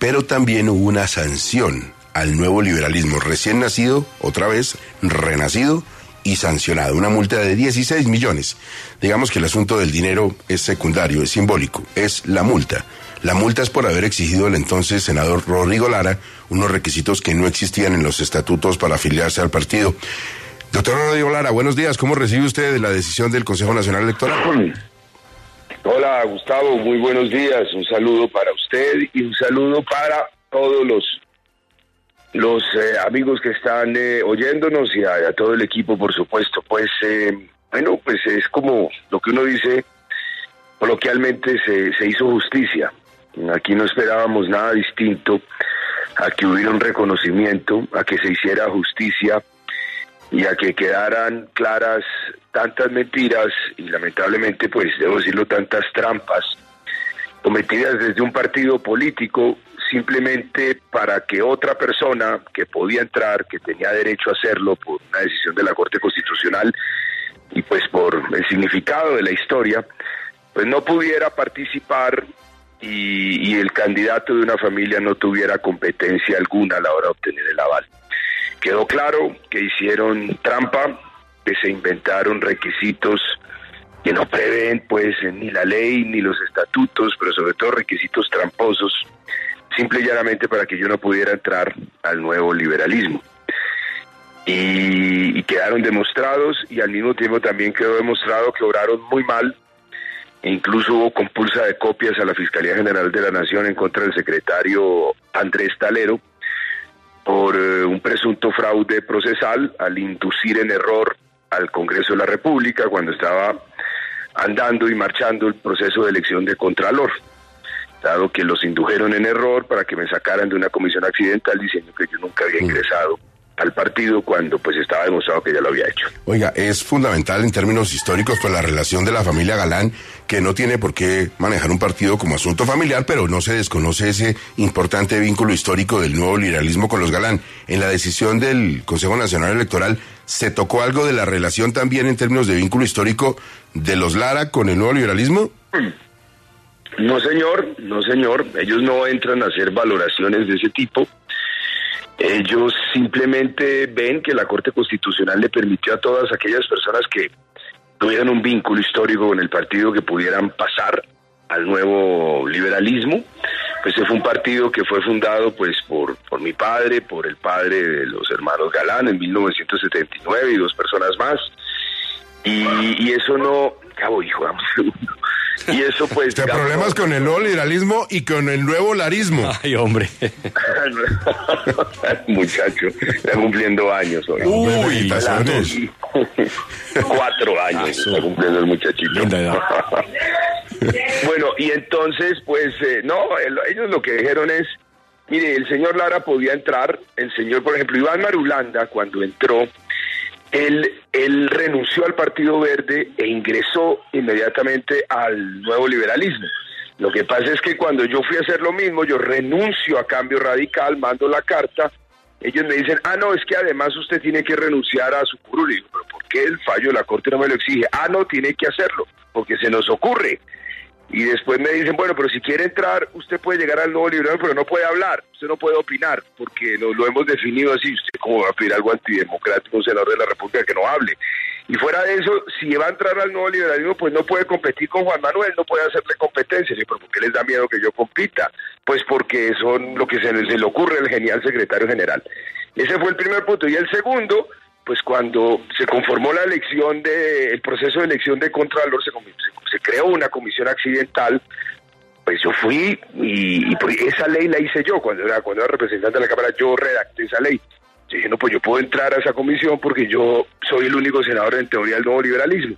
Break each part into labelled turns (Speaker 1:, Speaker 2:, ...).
Speaker 1: Pero también hubo una sanción al nuevo liberalismo recién nacido, otra vez renacido y sancionado. Una multa de 16 millones. Digamos que el asunto del dinero es secundario, es simbólico. Es la multa. La multa es por haber exigido al entonces senador Rodrigo Lara unos requisitos que no existían en los estatutos para afiliarse al partido. Doctor Rodrigo Lara, buenos días. ¿Cómo recibe usted la decisión del Consejo Nacional Electoral?
Speaker 2: Hola Gustavo, muy buenos días. Un saludo para usted y un saludo para todos los los eh, amigos que están eh, oyéndonos y a, todo el equipo, por supuesto. Pues eh, bueno, pues es como lo que uno dice coloquialmente se, se hizo justicia. Aquí no esperábamos nada distinto a que hubiera un reconocimiento, a que se hiciera justicia y a que quedaran claras tantas mentiras y lamentablemente, pues debo decirlo, tantas trampas cometidas desde un partido político simplemente para que otra persona que podía entrar, que tenía derecho a hacerlo por una decisión de la Corte Constitucional y pues por el significado de la historia, pues no pudiera participar y, y, el candidato de una familia no tuviera competencia alguna a la hora de obtener el aval. Quedó claro que hicieron trampa, que se inventaron requisitos que no prevén pues ni la ley ni los estatutos, pero sobre todo requisitos tramposos, simple y llanamente para que yo no pudiera entrar al nuevo liberalismo. Y, y quedaron demostrados y al mismo tiempo también quedó demostrado que obraron muy mal e incluso hubo compulsa de copias a la Fiscalía General de la Nación en contra del secretario Andrés Talero por eh, un presunto fraude procesal al inducir en error al Congreso de la República cuando estaba andando y marchando el proceso de elección de Contralor, dado que los indujeron en error para que me sacaran de una comisión accidental diciendo que yo nunca había ingresado al partido cuando pues estaba demostrado que ya lo había hecho.
Speaker 1: Oiga, es fundamental en términos históricos pues la relación de la familia Galán, que no tiene por qué manejar un partido como asunto familiar, pero no se desconoce ese importante vínculo histórico del nuevo liberalismo con los Galán. En la decisión del Consejo Nacional Electoral, ¿se tocó algo de la relación también en términos de vínculo histórico de los Lara con el nuevo liberalismo?
Speaker 2: No, señor, no, señor. Ellos no entran a hacer valoraciones de ese tipo. Ellos simplemente ven que la Corte Constitucional le permitió a todas aquellas personas que tuvieran un vínculo histórico con el partido que pudieran pasar al nuevo liberalismo. Pues ese fue un partido que fue fundado pues por, por mi padre, por el padre de los hermanos Galán en 1979 y dos personas más. Y, y eso no... Cabo, hijo. Y eso pues...
Speaker 1: Te problemas con el nuevo liberalismo y con el nuevo larismo.
Speaker 3: Ay, hombre.
Speaker 2: Muchacho, está cumpliendo años hoy.
Speaker 1: Uy, felicitaciones.
Speaker 2: Cuatro años está cumpliendo el muchachito.
Speaker 3: Linda edad.
Speaker 2: bueno, y entonces, pues, eh, no, el- ellos lo que dijeron es, mire, el señor Lara podía entrar, el señor, por ejemplo, Iván Marulanda, cuando entró, él, él renunció al Partido Verde e ingresó inmediatamente al nuevo liberalismo. Lo que pasa es que cuando yo fui a hacer lo mismo, yo renuncio a cambio radical, mando la carta, ellos me dicen, ah, no, es que además usted tiene que renunciar a su curul. Pero ¿por qué el fallo de la Corte no me lo exige? Ah, no, tiene que hacerlo, porque se nos ocurre. Y después me dicen, bueno, pero si quiere entrar, usted puede llegar al nuevo liberalismo, pero no puede hablar, usted no puede opinar, porque lo, lo hemos definido así. ¿Usted cómo va a pedir algo antidemocrático un senador de la República que no hable? Y fuera de eso, si va a entrar al nuevo liberalismo, pues no puede competir con Juan Manuel, no puede hacerle competencia. ¿Pero por qué les da miedo que yo compita? Pues porque son lo que se, se le ocurre al genial secretario general. Ese fue el primer punto. Y el segundo, pues cuando se conformó la elección de, el proceso de elección de Contralor, se, se- creó una comisión accidental, pues yo fui y, pues esa ley la hice yo, cuando era, cuando era representante de la Cámara, yo redacté esa ley. Yo dije, no, pues yo puedo entrar a esa comisión porque yo soy el único senador en teoría del nuevo liberalismo.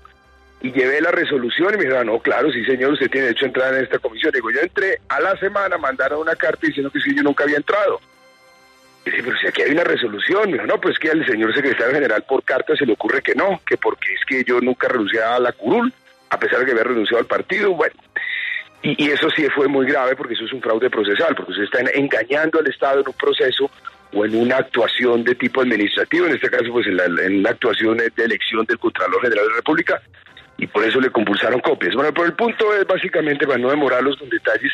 Speaker 2: y llevé la resolución y me dijeron, no, claro, sí señor, usted tiene derecho a entrar en esta comisión. Digo, yo entré a la semana, mandaron una carta diciendo que sí, yo nunca había entrado. Y dije, pero si aquí hay una resolución, me dijo, no, pues que al señor secretario general por carta se le ocurre que no, que porque es que yo nunca renuncié a la curul, a pesar de que había renunciado al partido, bueno. Y, eso sí fue muy grave porque eso es un fraude procesal, porque se está engañando al Estado en un proceso o en una actuación de tipo administrativo, en este caso pues en la, en la actuación de elección del Contralor General de la República, y por eso le compulsaron copias. Bueno, pero el punto es básicamente, para no demorarlos con detalles,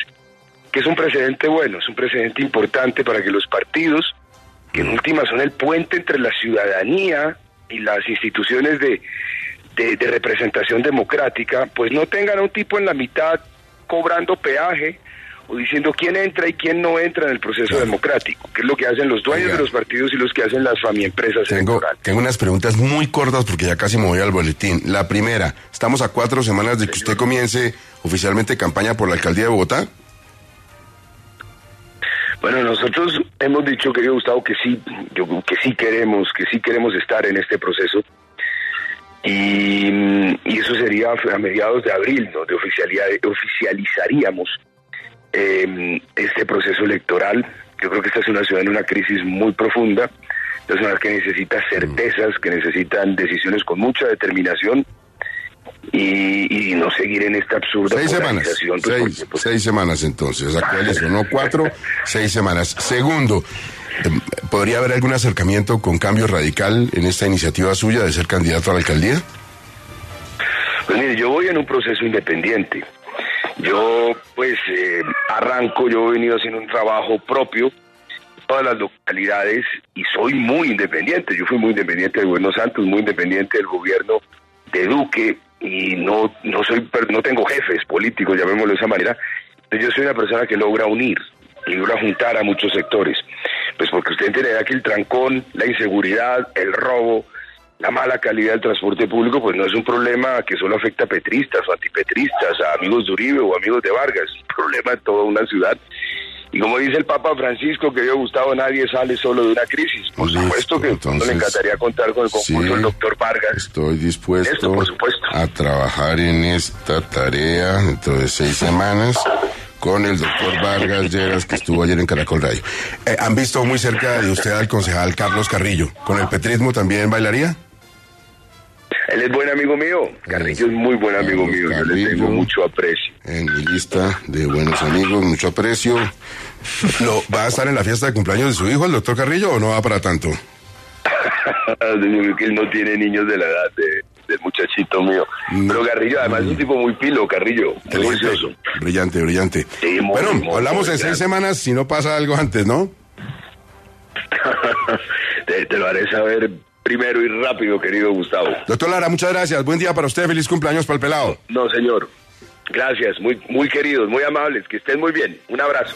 Speaker 2: que es un precedente bueno, es un precedente importante para que los partidos, que en última son el puente entre la ciudadanía y las instituciones de, de, de representación democrática, pues no tengan a un tipo en la mitad cobrando peaje o diciendo quién entra y quién no entra en el proceso
Speaker 1: Claro.
Speaker 2: democrático, que es lo que hacen los dueños
Speaker 1: Oiga.
Speaker 2: de los partidos y los que hacen las famiempresas
Speaker 1: Tengo, tengo unas preguntas muy cortas porque ya casi me voy al boletín. La primera, estamos a cuatro semanas de que usted comience oficialmente campaña por la alcaldía de Bogotá.
Speaker 2: Bueno, nosotros hemos dicho, querido Gustavo, que sí, yo que sí queremos, que sí queremos estar en este proceso. Y, y eso sería a mediados de abril, donde oficialidad, oficializaríamos eh, este proceso electoral. Yo creo que esta es una ciudad en una crisis muy profunda, es una ciudad que necesita certezas, que necesitan decisiones con mucha determinación y, y no seguir en esta absurda
Speaker 1: Seis semanas.
Speaker 2: pues,
Speaker 1: Seis,
Speaker 2: pues,
Speaker 1: seis semanas entonces. Actualizo, no cuatro, seis semanas. Segundo, ¿podría haber algún acercamiento con cambio radical en esta iniciativa suya de ser candidato a la alcaldía?
Speaker 2: Pues mire, yo voy en un proceso independiente. Yo, pues, eh, arranco, yo he venido haciendo un trabajo propio en todas las localidades y soy muy independiente. Yo fui muy independiente del gobierno Santos, muy independiente del gobierno de Duque y no, no soy, no tengo jefes políticos, llamémoslo de esa manera. Yo soy una persona que logra unir, logra juntar a muchos sectores. Pues porque usted entenderá que el trancón, la inseguridad, el robo, la mala calidad del transporte público, pues no es un problema que solo afecta a petristas o antipetristas, a amigos de Uribe o amigos de Vargas, es un problema de toda una ciudad. Y como dice el Papa Francisco, que yo Gustavo, nadie sale solo de una crisis. Por
Speaker 1: Listo,
Speaker 2: supuesto que
Speaker 1: entonces,
Speaker 2: encantaría contar con el concurso
Speaker 1: sí.
Speaker 2: del doctor Vargas.
Speaker 1: Estoy dispuesto
Speaker 2: Esto, por supuesto.
Speaker 1: a trabajar en esta tarea dentro de seis semanas con el doctor Vargas Lleras, que estuvo ayer en Caracol Radio. Eh, ¿Han visto muy cerca de usted al concejal Carlos Carrillo? ¿Con el petrismo también bailaría?
Speaker 2: Él es buen amigo mío. Carrillo es muy buen amigo
Speaker 1: Carlos
Speaker 2: mío. Yo le tengo mucho aprecio.
Speaker 1: En mi lista de buenos amigos, mucho aprecio. ¿Lo, ¿Va a estar en la fiesta de cumpleaños de su hijo, el doctor Carrillo, o no va para tanto?
Speaker 2: Que él no tiene niños de la edad de- del muchachito mío. Pero Carrillo, además, es un tipo muy pilo, Carrillo. Muy.
Speaker 1: Brillante, brillante.
Speaker 2: Sí, muy,
Speaker 1: bueno,
Speaker 2: muy,
Speaker 1: hablamos
Speaker 2: muy
Speaker 1: en seis semanas si no pasa algo antes, ¿no?
Speaker 2: te, te lo haré saber primero y rápido, querido Gustavo.
Speaker 1: Doctor Lara, muchas gracias. Buen día para usted. Feliz cumpleaños para el pelado.
Speaker 2: No, señor. Gracias, muy, muy queridos, muy amables. Que estén muy bien. Un abrazo.